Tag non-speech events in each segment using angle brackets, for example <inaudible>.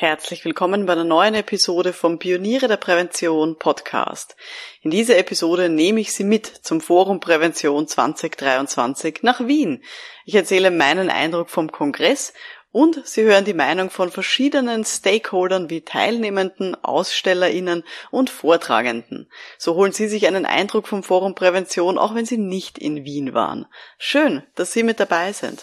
Herzlich willkommen bei einer neuen Episode vom Pioniere der Prävention Podcast. In dieser Episode nehme ich Sie mit zum Forum Prävention 2023 nach Wien. Ich erzähle meinen Eindruck vom Kongress und Sie hören die Meinung von verschiedenen Stakeholdern wie Teilnehmenden, AusstellerInnen und Vortragenden. So holen Sie sich einen Eindruck vom Forum Prävention, auch wenn Sie nicht in Wien waren. Schön, dass Sie mit dabei sind.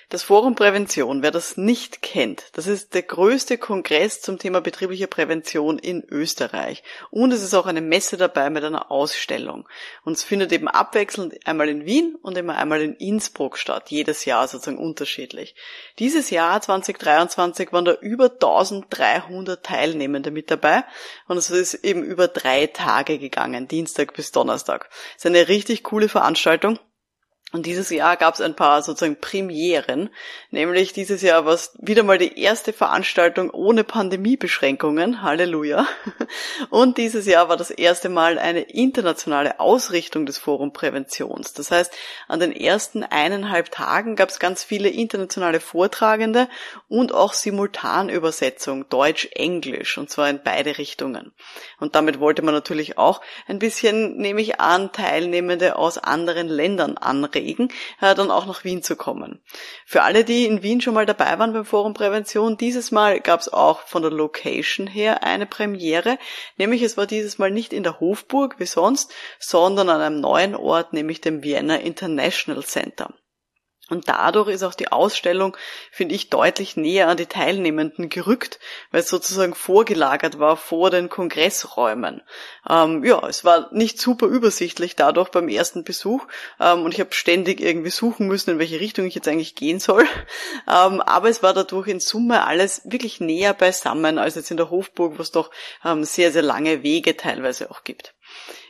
das Forum Prävention, wer das nicht kennt, das ist der größte Kongress zum Thema betriebliche Prävention in Österreich. Und es ist auch eine Messe dabei mit einer Ausstellung. Und es findet eben abwechselnd einmal in Wien und immer einmal in Innsbruck statt, jedes Jahr sozusagen unterschiedlich. Dieses Jahr 2023 waren da über 1300 Teilnehmende mit dabei und es ist eben über drei Tage gegangen, Dienstag bis Donnerstag. Es ist eine richtig coole Veranstaltung. Und dieses Jahr gab es ein paar sozusagen Premieren, nämlich dieses Jahr war es wieder mal die erste Veranstaltung ohne Pandemiebeschränkungen, Halleluja. <laughs> Und dieses Jahr war das erste Mal eine internationale Ausrichtung des Forum Präventions. Das heißt, an den ersten eineinhalb Tagen gab es ganz viele internationale Vortragende und auch Simultanübersetzung Deutsch-Englisch, und zwar in beide Richtungen. Und damit wollte man natürlich auch ein bisschen, nehme ich an, Teilnehmende aus anderen Ländern anregen Regen, äh, dann auch nach Wien zu kommen. Für alle, die in Wien schon mal dabei waren beim Forum Prävention, dieses Mal gab es auch von der Location her eine Premiere, nämlich es war dieses Mal nicht in der Hofburg wie sonst, sondern an einem neuen Ort, nämlich dem Vienna International Center. Und dadurch ist auch die Ausstellung, finde ich, deutlich näher an die Teilnehmenden gerückt, weil es sozusagen vorgelagert war vor den Kongressräumen. Ähm, ja, es war nicht super übersichtlich dadurch beim ersten Besuch ähm, und ich habe ständig irgendwie suchen müssen, in welche Richtung ich jetzt eigentlich gehen soll. <laughs> Ähm, aber es war dadurch in Summe alles wirklich näher beisammen als jetzt in der Hofburg, wo es doch ähm, sehr, sehr lange Wege teilweise auch gibt.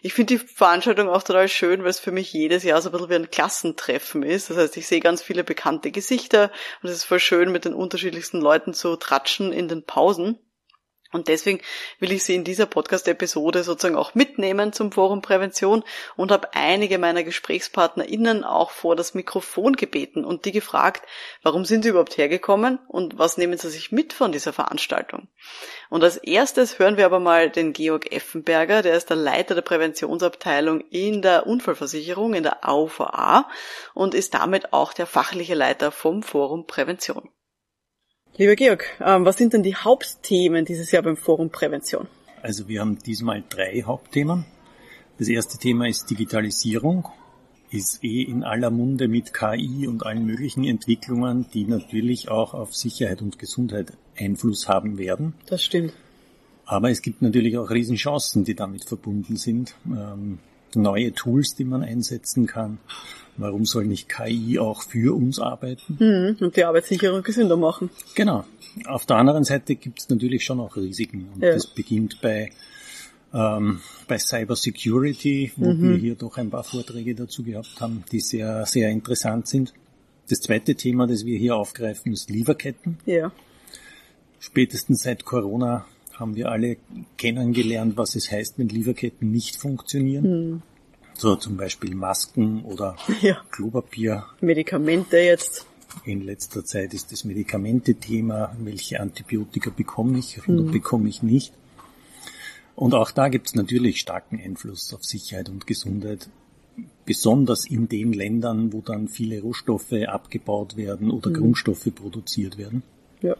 Ich finde die Veranstaltung auch total schön, weil es für mich jedes Jahr so ein bisschen wie ein Klassentreffen ist. Das heißt, ich sehe ganz viele bekannte Gesichter und es ist voll schön, mit den unterschiedlichsten Leuten zu tratschen in den Pausen. Und deswegen will ich Sie in dieser Podcast-Episode sozusagen auch mitnehmen zum Forum Prävention und habe einige meiner GesprächspartnerInnen auch vor das Mikrofon gebeten und die gefragt, warum sind sie überhaupt hergekommen und was nehmen sie sich mit von dieser Veranstaltung. Und als erstes hören wir aber mal den Georg Effenberger, der ist der Leiter der Präventionsabteilung in der Unfallversicherung, in der AUVA und ist damit auch der fachliche Leiter vom Forum Prävention. Lieber Georg, ähm, was sind denn die Hauptthemen dieses Jahr beim Forum Prävention? Also wir haben diesmal drei Hauptthemen. Das erste Thema ist Digitalisierung. Ist eh in aller Munde mit KI und allen möglichen Entwicklungen, die natürlich auch auf Sicherheit und Gesundheit Einfluss haben werden. Das stimmt. Aber es gibt natürlich auch Riesenchancen, die damit verbunden sind. Ähm, neue Tools, die man einsetzen kann. Warum soll nicht KI auch für uns arbeiten? Mhm, und die Arbeit sicherer und gesünder machen. Genau. Auf der anderen Seite gibt es natürlich schon auch Risiken. Und ja. das beginnt bei, ähm, bei Cyber Security, wo mhm. wir hier doch ein paar Vorträge dazu gehabt haben, die sehr, sehr interessant sind. Das zweite Thema, das wir hier aufgreifen, ist Lieferketten. Ja. Spätestens seit Corona haben wir alle kennengelernt, was es heißt, wenn Lieferketten nicht funktionieren. Mhm. So zum Beispiel Masken oder <laughs> ja. Klopapier. Medikamente jetzt. In letzter Zeit ist das Medikamente-Thema, welche Antibiotika bekomme ich oder mhm. bekomme ich nicht. Und auch da gibt es natürlich starken Einfluss auf Sicherheit und Gesundheit, besonders in den Ländern, wo dann viele Rohstoffe abgebaut werden oder mhm. Grundstoffe produziert werden. Ja.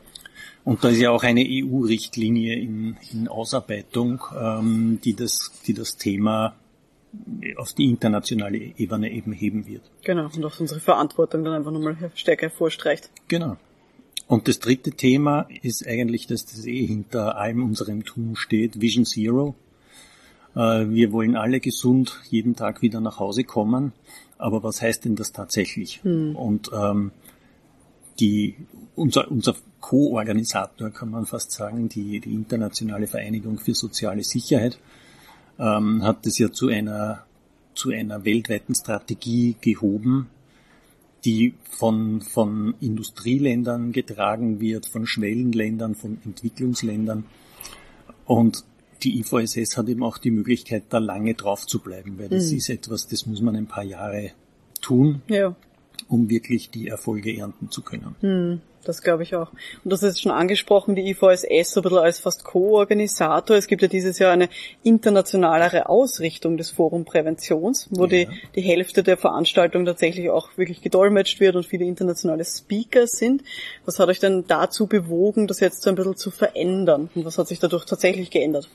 Und da ist ja auch eine EU-Richtlinie in, in Ausarbeitung, ähm, die, das, die das Thema auf die internationale Ebene eben heben wird. Genau, und auch unsere Verantwortung dann einfach nochmal stärker hervorstreicht. Genau. Und das dritte Thema ist eigentlich, dass das eh hinter allem unserem Tun steht, Vision Zero. Äh, wir wollen alle gesund jeden Tag wieder nach Hause kommen, aber was heißt denn das tatsächlich? Hm. Und ähm, die, unser, unser Co-Organisator kann man fast sagen, die, die Internationale Vereinigung für soziale Sicherheit, ähm, hat es ja zu einer, zu einer weltweiten Strategie gehoben, die von, von Industrieländern getragen wird, von Schwellenländern, von Entwicklungsländern. Und die IVSS hat eben auch die Möglichkeit, da lange drauf zu bleiben, weil das mhm. ist etwas, das muss man ein paar Jahre tun, ja. Um wirklich die Erfolge ernten zu können. Mhm. Das glaube ich auch. Und das ist schon angesprochen, die IVSS so ein bisschen als fast Co-Organisator. Es gibt ja dieses Jahr eine internationalere Ausrichtung des Forum Präventions, wo ja. die, die Hälfte der Veranstaltung tatsächlich auch wirklich gedolmetscht wird und viele internationale Speaker sind. Was hat euch denn dazu bewogen, das jetzt so ein bisschen zu verändern? Und was hat sich dadurch tatsächlich geändert?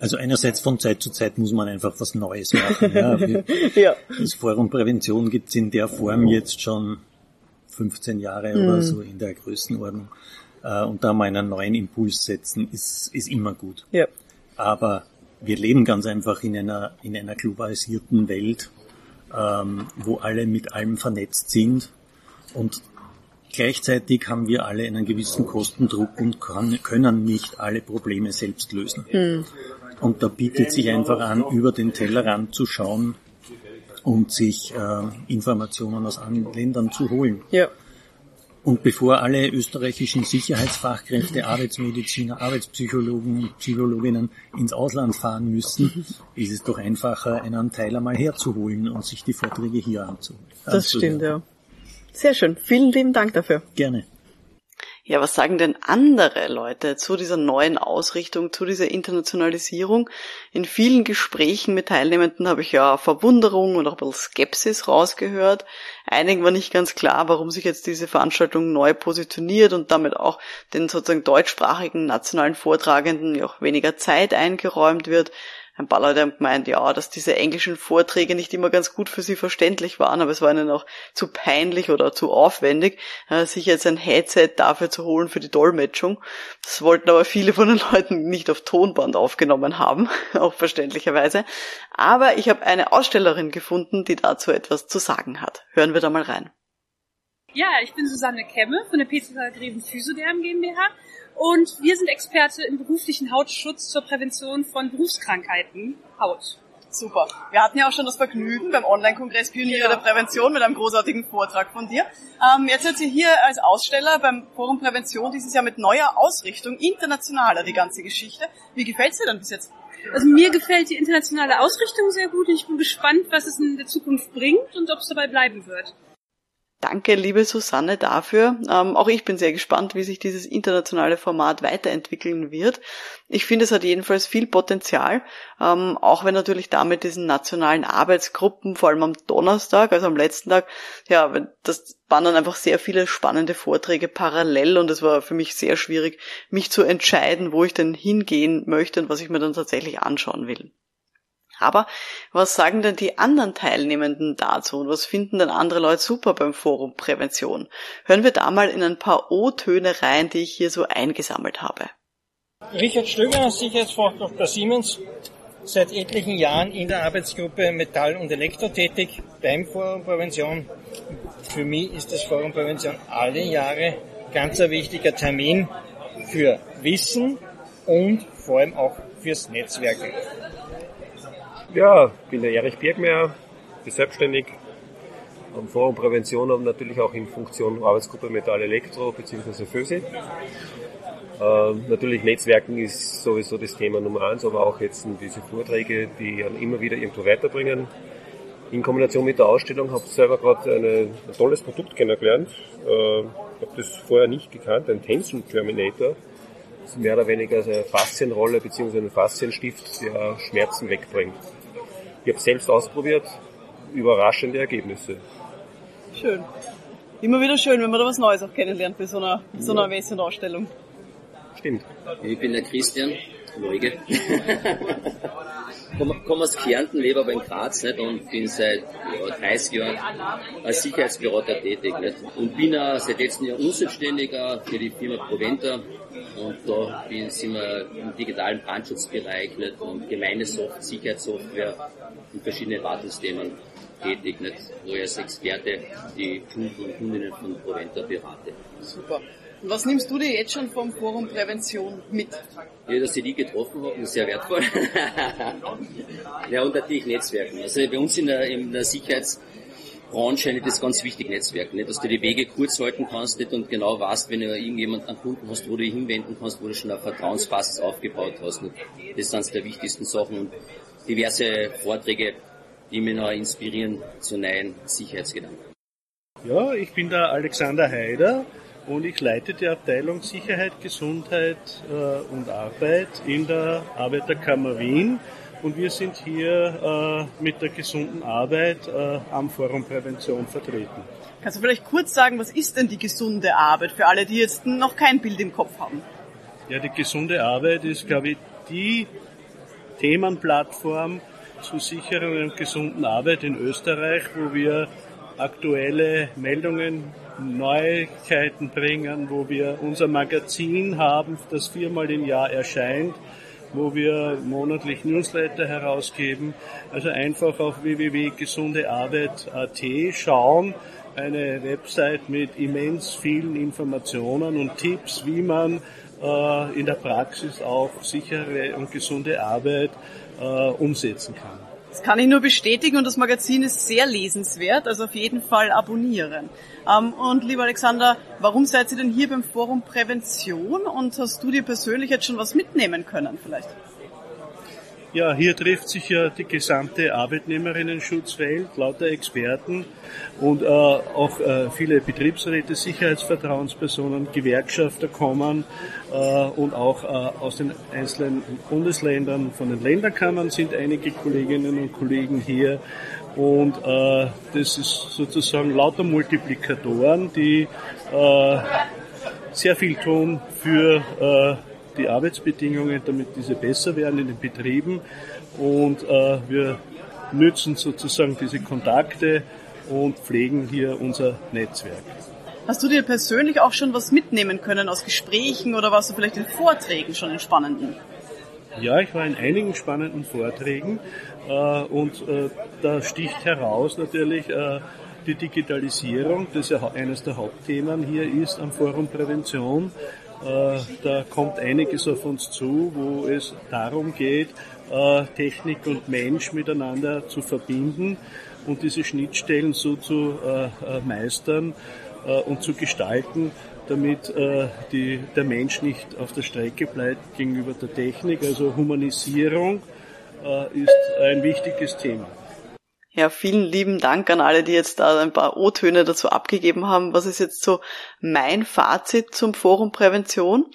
Also einerseits von Zeit zu Zeit muss man einfach was Neues machen. Ja. <laughs> Wir, ja. Das Forum Prävention gibt es in der Form jetzt schon 15 Jahre mhm. oder so in der Größenordnung. Äh, und da mal einen neuen Impuls setzen, ist, ist immer gut. Ja. Aber wir leben ganz einfach in einer, in einer globalisierten Welt, ähm, wo alle mit allem vernetzt sind und gleichzeitig haben wir alle einen gewissen Kostendruck und können nicht alle Probleme selbst lösen. Mhm. Und da bietet sich einfach an, über den Tellerrand zu schauen, und sich äh, Informationen aus anderen Ländern zu holen. Ja. Und bevor alle österreichischen Sicherheitsfachkräfte, Arbeitsmediziner, Arbeitspsychologen, Psychologinnen ins Ausland fahren müssen, ist es doch einfacher, einen Teil einmal herzuholen und sich die Vorträge hier anzuholen. Das stimmt, ja. Sehr schön. Vielen lieben Dank dafür. Gerne. Ja, was sagen denn andere Leute zu dieser neuen Ausrichtung, zu dieser Internationalisierung? In vielen Gesprächen mit Teilnehmenden habe ich ja Verwunderung und auch ein bisschen Skepsis rausgehört. Einigen war nicht ganz klar, warum sich jetzt diese Veranstaltung neu positioniert und damit auch den sozusagen deutschsprachigen nationalen Vortragenden ja auch weniger Zeit eingeräumt wird ein paar Leute haben gemeint, ja, dass diese englischen Vorträge nicht immer ganz gut für sie verständlich waren, aber es war ihnen auch zu peinlich oder zu aufwendig, äh, sich jetzt ein Headset dafür zu holen für die Dolmetschung. Das wollten aber viele von den <laughs> Leuten nicht auf Tonband aufgenommen haben, <laughs> auch verständlicherweise. Aber ich habe eine Ausstellerin gefunden, die dazu etwas zu sagen hat. Hören wir da mal rein. Ja, ich bin Susanne Kemme von der PCK Greven Physioderm GmbH und wir sind Experte im beruflichen Hautschutz zur Prävention von Berufskrankheiten Haut. Super. Wir hatten ja auch schon das Vergnügen beim Online-Kongress Pioniere ja. der Prävention mit einem großartigen Vortrag von dir. Ähm, jetzt seid ihr hier als Aussteller beim Forum Prävention dieses Jahr mit neuer Ausrichtung, internationaler die ganze Geschichte. Wie gefällt es dir denn bis jetzt? Also mir gefällt die internationale Ausrichtung sehr gut und ich bin gespannt, was es in der Zukunft bringt und ob es dabei bleiben wird. Danke, liebe Susanne, dafür. Ähm, auch ich bin sehr gespannt, wie sich dieses internationale Format weiterentwickeln wird. Ich finde, es hat jedenfalls viel Potenzial, ähm, auch wenn natürlich damit diesen nationalen Arbeitsgruppen, vor allem am Donnerstag, also am letzten Tag, ja, das waren dann einfach sehr viele spannende Vorträge parallel und es war für mich sehr schwierig, mich zu entscheiden, wo ich denn hingehen möchte und was ich mir dann tatsächlich anschauen will. Aber was sagen denn die anderen Teilnehmenden dazu und was finden denn andere Leute super beim Forum Prävention? Hören wir da mal in ein paar O-Töne rein, die ich hier so eingesammelt habe. Richard Stöger, Sicherheitsfachkraft bei Siemens, seit etlichen Jahren in der Arbeitsgruppe Metall und Elektro tätig beim Forum Prävention. Für mich ist das Forum Prävention alle Jahre ganz ein wichtiger Termin für Wissen und vor allem auch fürs Netzwerken. Ja, ich bin der Erich Birgmeier, bin selbstständig am Forum Prävention und natürlich auch in Funktion Arbeitsgruppe Metall Elektro bzw. FÖSI. Ähm, natürlich Netzwerken ist sowieso das Thema Nummer eins, aber auch jetzt diese Vorträge, die immer wieder irgendwo weiterbringen. In Kombination mit der Ausstellung habe ich selber gerade ein tolles Produkt kennengelernt. Äh, ich habe das vorher nicht gekannt, ein Tension Terminator. Das ist mehr oder weniger eine Faszienrolle bzw. ein Faszienstift, der Schmerzen wegbringt. Ich habe selbst ausprobiert, überraschende Ergebnisse. Schön. Immer wieder schön, wenn man da was Neues auch kennenlernt bei so einer, so einer ja. Ausstellung. Stimmt. Ich bin der Christian, Leuge. <laughs> komme komm aus Kärnten, lebe aber in Graz nicht, und bin seit ja, 30 Jahren als Sicherheitsberater tätig. Nicht? Und bin auch seit letztem Jahr unselbstständiger für die Firma Proventa. Und da bin, sind wir im digitalen Brandschutzbereich nicht? und gemeine Soft Sicherheitssoftware in verschiedenen Wartungsthemen tätig, nicht? wo ich als Experte die Kunden und Kundinnen von Proventa berate. Super. Was nimmst du dir jetzt schon vom Forum Prävention mit? Ja, dass ich die getroffen habe, ist sehr wertvoll. <laughs> ja, und natürlich Netzwerken. Also bei uns in der, in der Sicherheitsbranche ist das ganz wichtig, Netzwerken. Nicht? Dass du die Wege kurz halten kannst nicht? und genau weißt, wenn du irgendjemand einen Kunden hast, wo du dich hinwenden kannst, wo du schon eine Vertrauensbasis aufgebaut hast. Nicht? Das sind eines der wichtigsten Sachen. Und diverse Vorträge, die mich noch inspirieren zu neuen Sicherheitsgedanken. Ja, ich bin der Alexander Heider und ich leite die Abteilung Sicherheit, Gesundheit äh, und Arbeit in der Arbeiterkammer Wien. Und wir sind hier äh, mit der gesunden Arbeit äh, am Forum Prävention vertreten. Kannst du vielleicht kurz sagen, was ist denn die gesunde Arbeit für alle, die jetzt noch kein Bild im Kopf haben? Ja, die gesunde Arbeit ist, glaube ich, die Themenplattform zur sicheren und gesunden Arbeit in Österreich, wo wir aktuelle Meldungen, Neuigkeiten bringen, wo wir unser Magazin haben, das viermal im Jahr erscheint, wo wir monatlich Newsletter herausgeben. Also einfach auf www.gesundearbeit.at schauen, eine Website mit immens vielen Informationen und Tipps, wie man äh, in der Praxis auch sichere und gesunde Arbeit äh, umsetzen kann. Das kann ich nur bestätigen und das Magazin ist sehr lesenswert, also auf jeden Fall abonnieren. Ähm, und lieber Alexander, warum seid ihr denn hier beim Forum Prävention und hast du dir persönlich jetzt schon was mitnehmen können vielleicht? Ja, hier trifft sich ja die gesamte Arbeitnehmerinnen-Schutzwelt, lauter Experten und äh, auch äh, viele Betriebsräte, Sicherheitsvertrauenspersonen, Gewerkschafter kommen äh, und auch äh, aus den einzelnen Bundesländern, von den Länderkammern sind einige Kolleginnen und Kollegen hier. Und äh, das ist sozusagen lauter Multiplikatoren, die äh, sehr viel tun für die Arbeitsbedingungen, damit diese besser werden in den Betrieben. Und äh, wir nützen sozusagen diese Kontakte und pflegen hier unser Netzwerk. Hast du dir persönlich auch schon was mitnehmen können aus Gesprächen oder warst du vielleicht in Vorträgen schon in spannenden? Ja, ich war in einigen spannenden Vorträgen äh, und äh, da sticht heraus natürlich äh, die Digitalisierung, das ja eines der Hauptthemen hier ist am Forum Prävention. Äh, da kommt einiges auf uns zu, wo es darum geht, äh, Technik und Mensch miteinander zu verbinden und diese Schnittstellen so zu äh, meistern und zu gestalten, damit die, der Mensch nicht auf der Strecke bleibt gegenüber der Technik. Also Humanisierung ist ein wichtiges Thema. Ja, vielen lieben Dank an alle, die jetzt da ein paar O-Töne dazu abgegeben haben. Was ist jetzt so mein Fazit zum Forum Prävention?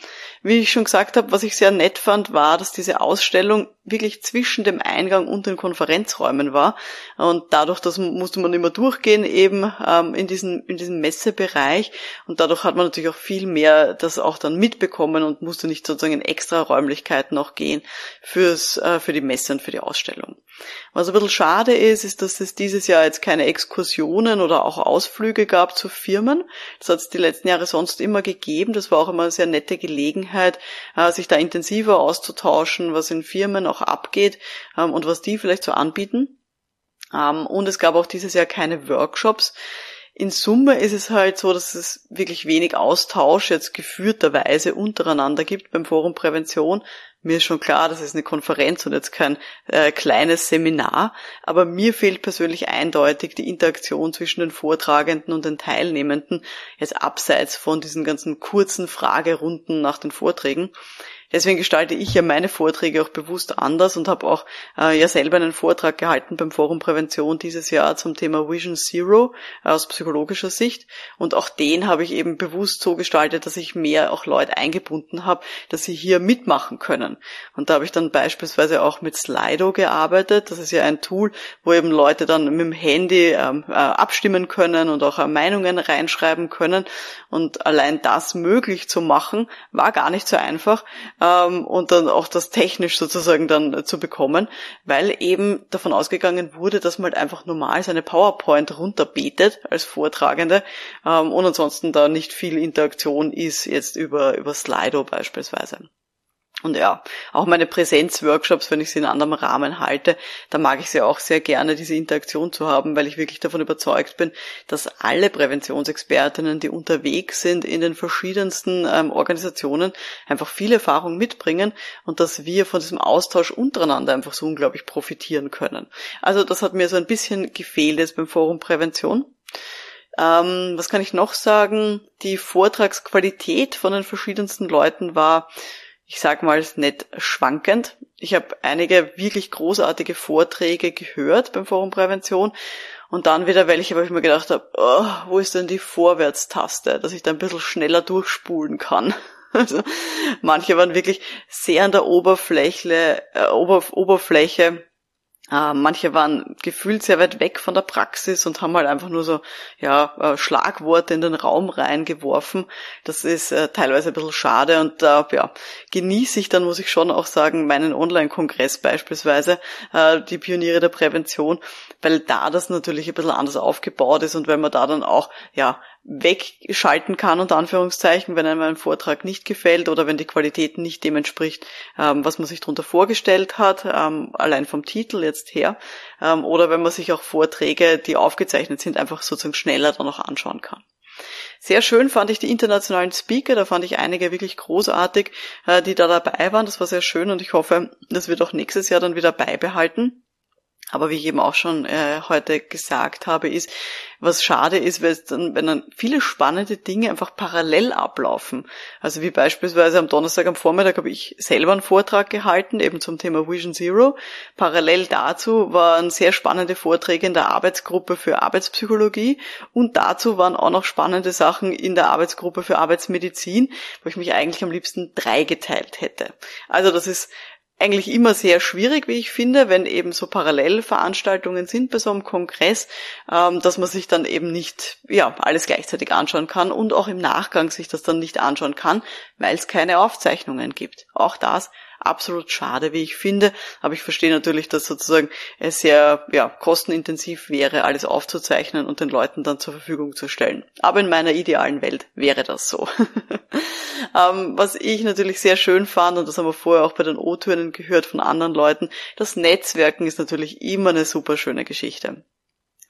Wie ich schon gesagt habe, was ich sehr nett fand, war, dass diese Ausstellung wirklich zwischen dem Eingang und den Konferenzräumen war. Und dadurch, das musste man immer durchgehen, eben ähm, in, diesen, in diesem Messebereich. Und dadurch hat man natürlich auch viel mehr das auch dann mitbekommen und musste nicht sozusagen in extra Räumlichkeiten auch gehen fürs, äh, für die Messe und für die Ausstellung. Was ein bisschen schade ist, ist, dass es dieses Jahr jetzt keine Exkursionen oder auch Ausflüge gab zu Firmen. Das hat es die Jahre sonst immer gegeben. Das war auch immer eine sehr nette Gelegenheit, äh, sich da intensiver auszutauschen, was in Firmen auch abgeht ähm, und was die vielleicht so anbieten. Ähm, und es gab auch dieses Jahr keine Workshops. In Summe ist es halt so, dass es wirklich wenig Austausch jetzt geführterweise untereinander gibt beim Forum Prävention. Mir ist schon klar, das ist eine Konferenz und jetzt kein äh, kleines Seminar, aber mir fehlt persönlich eindeutig die Interaktion zwischen den Vortragenden und den Teilnehmenden, jetzt abseits von diesen ganzen kurzen Fragerunden nach den Vorträgen. Deswegen gestalte ich ja meine Vorträge auch bewusst anders und habe auch äh, ja selber einen Vortrag gehalten beim Forum Prävention dieses Jahr zum Thema Vision Zero äh, aus psychologischer Sicht. Und auch den habe ich eben bewusst so gestaltet, dass ich mehr auch Leute eingebunden habe, dass sie hier mitmachen können. Und da habe ich dann beispielsweise auch mit Slido gearbeitet. Das ist ja ein Tool, wo eben Leute dann mit dem Handy ähm, äh, abstimmen können und auch äh, Meinungen reinschreiben können. Und allein das möglich zu machen, war gar nicht so einfach ähm, und dann auch das technisch sozusagen dann zu bekommen, weil eben davon ausgegangen wurde, dass man halt einfach normal seine PowerPoint runterbetet als Vortragende ähm, und ansonsten da nicht viel Interaktion ist jetzt über, über Slido beispielsweise. Und ja, auch meine Präsenzworkshops, wenn ich sie in anderem Rahmen halte, da mag ich sie auch sehr gerne, diese Interaktion zu haben, weil ich wirklich davon überzeugt bin, dass alle Präventionsexpertinnen, die unterwegs sind in den verschiedensten ähm, Organisationen, einfach viel Erfahrung mitbringen und dass wir von diesem Austausch untereinander einfach so unglaublich profitieren können. Also das hat mir so ein bisschen gefehlt jetzt beim Forum Prävention. Ähm, was kann ich noch sagen? Die Vortragsqualität von den verschiedensten Leuten war ich sag mal, nicht schwankend. Ich habe einige wirklich großartige Vorträge gehört beim Forum Prävention und dann wieder welche, wo ich mir gedacht habe, oh, wo ist denn die Vorwärtstaste, dass ich da ein bisschen schneller durchspulen kann. <laughs> Also manche waren wirklich sehr an der Oberfläche, äh, Ober, Oberfläche äh, manche waren gefühlt sehr weit weg von der Praxis und haben halt einfach nur so ja, äh, Schlagworte in den Raum reingeworfen. Das ist äh, teilweise ein bisschen schade und da äh, ja, genieße ich dann, muss ich schon auch sagen, meinen Online-Kongress beispielsweise, die Pioniere der Prävention, weil da das natürlich ein bisschen anders aufgebaut ist und wenn man da dann auch ja wegschalten kann, unter Anführungszeichen, wenn einem ein Vortrag nicht gefällt oder wenn die Qualität nicht dem entspricht, ähm, was man sich darunter vorgestellt hat, ähm, allein vom Titel jetzt her, ähm, oder wenn man sich auch Vorträge, die aufgezeichnet sind, einfach sozusagen schneller dann noch anschauen kann. Sehr schön fand ich die internationalen Speaker, da fand ich einige wirklich großartig, äh, die da dabei waren. Das war sehr schön und ich hoffe, das wird auch nächstes Jahr dann wieder beibehalten. Aber wie ich eben auch schon äh, heute gesagt habe, ist, was schade ist, dann, wenn dann viele spannende Dinge einfach parallel ablaufen. Also wie beispielsweise am Donnerstag am Vormittag habe ich selber einen Vortrag gehalten, eben zum Thema Vision Zero. Parallel dazu waren sehr spannende Vorträge in der Arbeitsgruppe für Arbeitspsychologie und dazu waren auch noch spannende Sachen in der Arbeitsgruppe für Arbeitsmedizin, wo ich mich eigentlich am liebsten drei geteilt hätte. Also das ist eigentlich immer sehr schwierig, wie ich finde, wenn eben so Parallelveranstaltungen sind bei so einem Kongress, ähm, dass man sich dann eben nicht ja alles gleichzeitig anschauen kann und auch im Nachgang sich das dann nicht anschauen kann, weil es keine Aufzeichnungen gibt. Auch das absolut schade, wie ich finde. Aber ich verstehe natürlich, dass sozusagen es sehr ja, kostenintensiv wäre, alles aufzuzeichnen und den Leuten dann zur Verfügung zu stellen. Aber in meiner idealen Welt wäre das so. <laughs> ähm, was ich natürlich sehr schön fand, und das haben wir vorher auch bei den O-Tönen gehört von anderen Leuten, das Netzwerken ist natürlich immer eine super schöne Geschichte.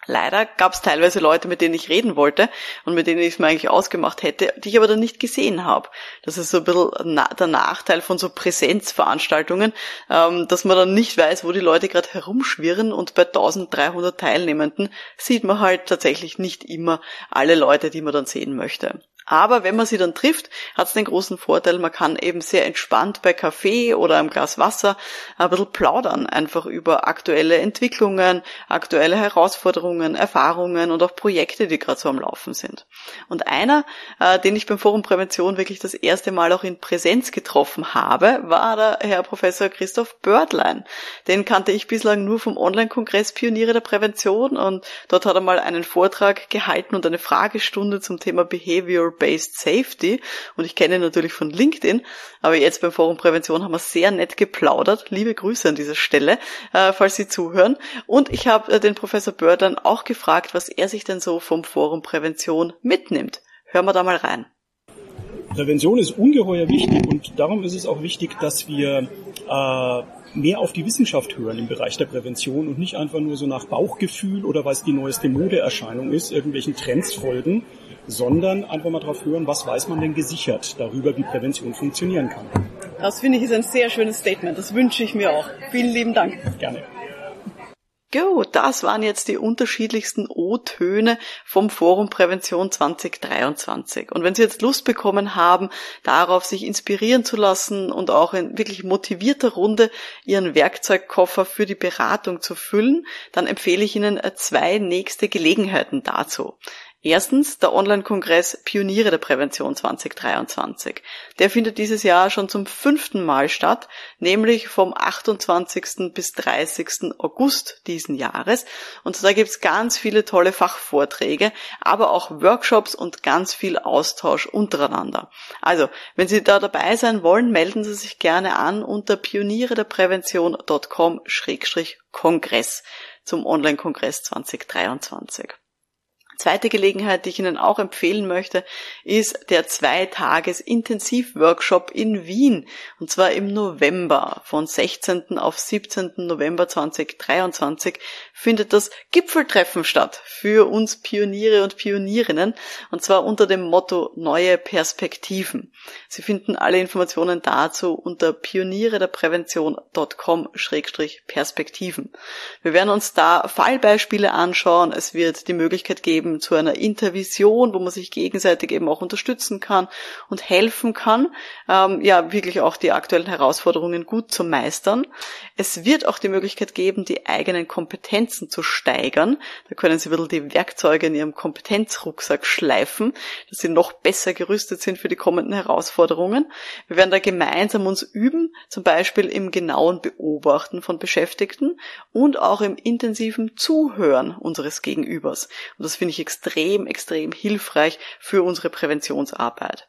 Leider gab es teilweise Leute, mit denen ich reden wollte und mit denen ich es mir eigentlich ausgemacht hätte, die ich aber dann nicht gesehen habe. Das ist so ein bisschen der Nachteil von so Präsenzveranstaltungen, ähm, dass man dann nicht weiß, wo die Leute gerade herumschwirren und bei 1300 Teilnehmenden sieht man halt tatsächlich nicht immer alle Leute, die man dann sehen möchte. Aber wenn man sie dann trifft, hat es den großen Vorteil, man kann eben sehr entspannt bei Kaffee oder einem Glas Wasser ein bisschen plaudern, einfach über aktuelle Entwicklungen, aktuelle Herausforderungen, Erfahrungen und auch Projekte, die gerade so am Laufen sind. Und einer, äh, den ich beim Forum Prävention wirklich das erste Mal auch in Präsenz getroffen habe, war der Herr Professor Christoph Bördlein. Den kannte ich bislang nur vom Online-Kongress Pioniere der Prävention und dort hat er mal einen Vortrag gehalten und eine Fragestunde zum Thema Behavior Based Safety und ich kenne ihn natürlich von LinkedIn, aber jetzt beim Forum Prävention haben wir sehr nett geplaudert. Liebe Grüße an dieser Stelle, äh, falls Sie zuhören. Und ich habe äh, den Professor Böhr dann auch gefragt, was er sich denn so vom Forum Prävention mitnimmt. Hören wir da mal rein. Prävention ist ungeheuer wichtig und darum ist es auch wichtig, dass wir äh, mehr auf die Wissenschaft hören im Bereich der Prävention und nicht einfach nur so nach Bauchgefühl oder was die neueste Modeerscheinung ist, irgendwelchen Trends folgen, sondern einfach mal darauf hören, was weiß man denn gesichert darüber, wie Prävention funktionieren kann. Das finde ich ist ein sehr schönes Statement. Das wünsche ich mir auch. Vielen lieben Dank. Gerne. Gut, das waren jetzt die unterschiedlichsten O-Töne vom Forum Prävention 2023. Und wenn Sie jetzt Lust bekommen haben, darauf sich inspirieren zu lassen und auch in wirklich motivierter Runde Ihren Werkzeugkoffer für die Beratung zu füllen, dann empfehle ich Ihnen zwei nächste Gelegenheiten dazu. Erstens der Online-Kongress Pioniere der Prävention 2023. Der findet dieses Jahr schon zum fünften Mal statt, nämlich vom 28. bis 30. August diesen Jahres. Und da gibt's ganz viele tolle Fachvorträge, aber auch Workshops und ganz viel Austausch untereinander. Also, wenn Sie da dabei sein wollen, melden Sie sich gerne an unter pionierederprävention.com-kongress zum Online-Kongress 2023. Zweite Gelegenheit, die ich Ihnen auch empfehlen möchte, ist der Zweitages-Intensiv-Workshop in Wien. Und zwar im November. Von 16. auf 17. November 2023 findet das Gipfeltreffen statt für uns Pioniere und Pionierinnen. Und zwar unter dem Motto Neue Perspektiven. Sie finden alle Informationen dazu unter pionierederprävention.com-perspektiven. Wir werden uns da Fallbeispiele anschauen. Es wird die Möglichkeit geben, eben zu einer Intervision, wo man sich gegenseitig eben auch unterstützen kann und helfen kann, ähm, ja, wirklich auch die aktuellen Herausforderungen gut zu meistern. Es wird auch die Möglichkeit geben, die eigenen Kompetenzen zu steigern. Da können Sie ein bisschen die Werkzeuge in Ihrem Kompetenzrucksack schleifen, dass Sie noch besser gerüstet sind für die kommenden Herausforderungen. Wir werden da gemeinsam uns üben, zum Beispiel im genauen Beobachten von Beschäftigten und auch im intensiven Zuhören unseres Gegenübers. Und das finde ich extrem, extrem hilfreich für unsere Präventionsarbeit.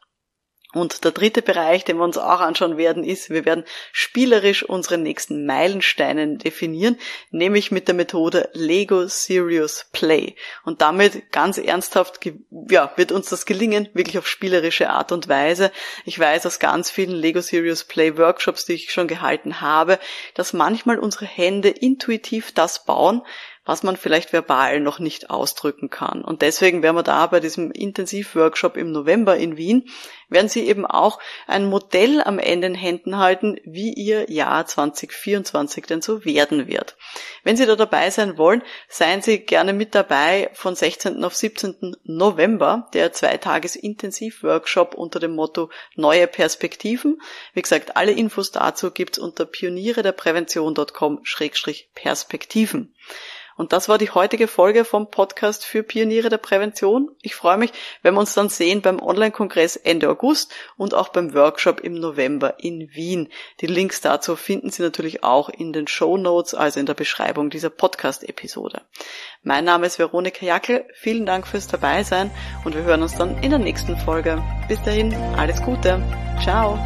Und der dritte Bereich, den wir uns auch anschauen werden, ist, wir werden spielerisch unsere nächsten Meilensteine definieren, nämlich mit der Methode Lego Serious Play. Und damit ganz ernsthaft, ja, wird uns das gelingen, wirklich auf spielerische Art und Weise. Ich weiß aus ganz vielen Lego Serious Play Workshops, die ich schon gehalten habe, dass manchmal unsere Hände intuitiv das bauen, was man vielleicht verbal noch nicht ausdrücken kann. Und deswegen werden wir da bei diesem Intensivworkshop im November in Wien, werden Sie eben auch ein Modell am Ende in Händen halten, wie Ihr Jahr 2024 denn so werden wird. Wenn Sie da dabei sein wollen, seien Sie gerne mit dabei von 16. auf 17. November, der Zweitages-Intensivworkshop unter dem Motto Neue Perspektiven. Wie gesagt, alle Infos dazu gibt's unter pionierederprävention.com-perspektiven. Und das war die heutige Folge vom Podcast für Pioniere der Prävention. Ich freue mich, wenn wir uns dann sehen beim Online-Kongress Ende August und auch beim Workshop im November in Wien. Die Links dazu finden Sie natürlich auch in den Show Notes, also in der Beschreibung dieser Podcast-Episode. Mein Name ist Veronika Jackel. Vielen Dank fürs Dabeisein und wir hören uns dann in der nächsten Folge. Bis dahin, alles Gute. Ciao.